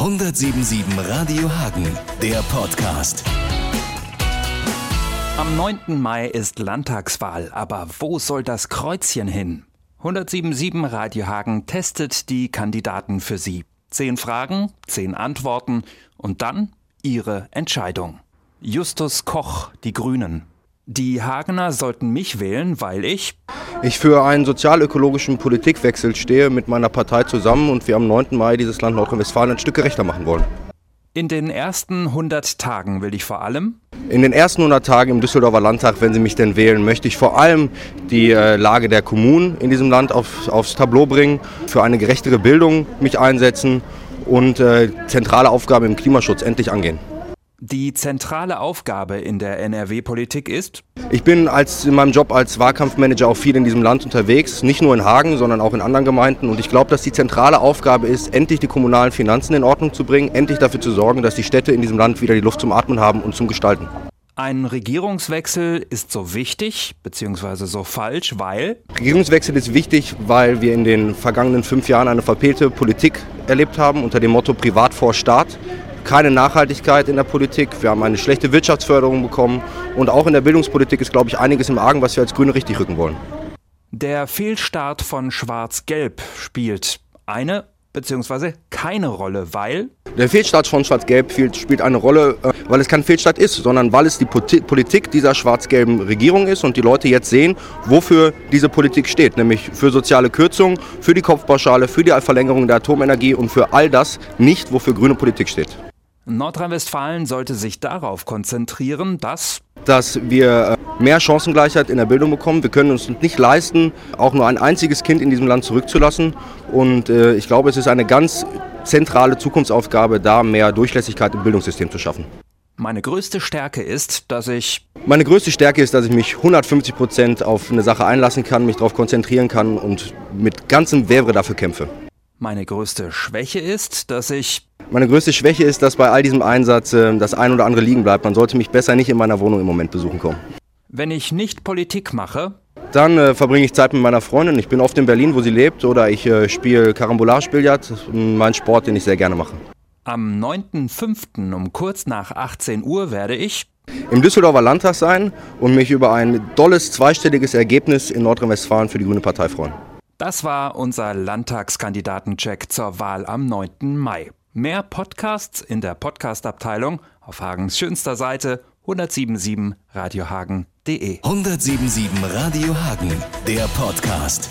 177 Radio Hagen, der Podcast. Am 9. Mai ist Landtagswahl, aber wo soll das Kreuzchen hin? 177 Radio Hagen testet die Kandidaten für Sie. Zehn Fragen, zehn Antworten und dann Ihre Entscheidung. Justus Koch, die Grünen. Die Hagener sollten mich wählen, weil ich ich für einen sozial-ökologischen Politikwechsel stehe mit meiner Partei zusammen und wir am 9. Mai dieses Land Nordrhein-Westfalen ein Stück gerechter machen wollen. In den ersten 100 Tagen will ich vor allem in den ersten 100 Tagen im Düsseldorfer Landtag, wenn Sie mich denn wählen, möchte ich vor allem die äh, Lage der Kommunen in diesem Land auf, aufs Tableau bringen, für eine gerechtere Bildung mich einsetzen und äh, zentrale Aufgaben im Klimaschutz endlich angehen. Die zentrale Aufgabe in der NRW-Politik ist? Ich bin als, in meinem Job als Wahlkampfmanager auch viel in diesem Land unterwegs, nicht nur in Hagen, sondern auch in anderen Gemeinden. Und ich glaube, dass die zentrale Aufgabe ist, endlich die kommunalen Finanzen in Ordnung zu bringen, endlich dafür zu sorgen, dass die Städte in diesem Land wieder die Luft zum Atmen haben und zum Gestalten. Ein Regierungswechsel ist so wichtig bzw. so falsch, weil? Regierungswechsel ist wichtig, weil wir in den vergangenen fünf Jahren eine verpehlte Politik erlebt haben unter dem Motto Privat vor Staat keine Nachhaltigkeit in der Politik. Wir haben eine schlechte Wirtschaftsförderung bekommen. Und auch in der Bildungspolitik ist, glaube ich, einiges im Argen, was wir als Grüne richtig rücken wollen. Der Fehlstart von Schwarz-Gelb spielt eine bzw. keine Rolle, weil? Der Fehlstart von Schwarz-Gelb spielt eine Rolle, äh, weil es kein Fehlstart ist, sondern weil es die Politik dieser schwarz-gelben Regierung ist und die Leute jetzt sehen, wofür diese Politik steht, nämlich für soziale Kürzungen, für die Kopfpauschale, für die Verlängerung der Atomenergie und für all das nicht, wofür grüne Politik steht. Nordrhein-Westfalen sollte sich darauf konzentrieren, dass dass wir äh, mehr Chancengleichheit in der Bildung bekommen. Wir können uns nicht leisten, auch nur ein einziges Kind in diesem Land zurückzulassen. Und äh, ich glaube, es ist eine ganz zentrale Zukunftsaufgabe, da mehr Durchlässigkeit im Bildungssystem zu schaffen. Meine größte Stärke ist, dass ich. Meine größte Stärke ist, dass ich mich 150 Prozent auf eine Sache einlassen kann, mich darauf konzentrieren kann und mit ganzem Werbe dafür kämpfe. Meine größte Schwäche ist, dass ich meine größte Schwäche ist, dass bei all diesem Einsatz äh, das ein oder andere liegen bleibt. Man sollte mich besser nicht in meiner Wohnung im Moment besuchen kommen. Wenn ich nicht Politik mache, dann äh, verbringe ich Zeit mit meiner Freundin. Ich bin oft in Berlin, wo sie lebt, oder ich äh, spiele Karambolage-Billard, mein Sport, den ich sehr gerne mache. Am 9.5. um kurz nach 18 Uhr werde ich im Düsseldorfer Landtag sein und mich über ein dolles zweistelliges Ergebnis in Nordrhein-Westfalen für die Grüne Partei freuen. Das war unser Landtagskandidatencheck zur Wahl am 9. Mai. Mehr Podcasts in der Podcast-Abteilung auf Hagens schönster Seite 1077radiohagen.de. 1077 Radio Hagen, der Podcast.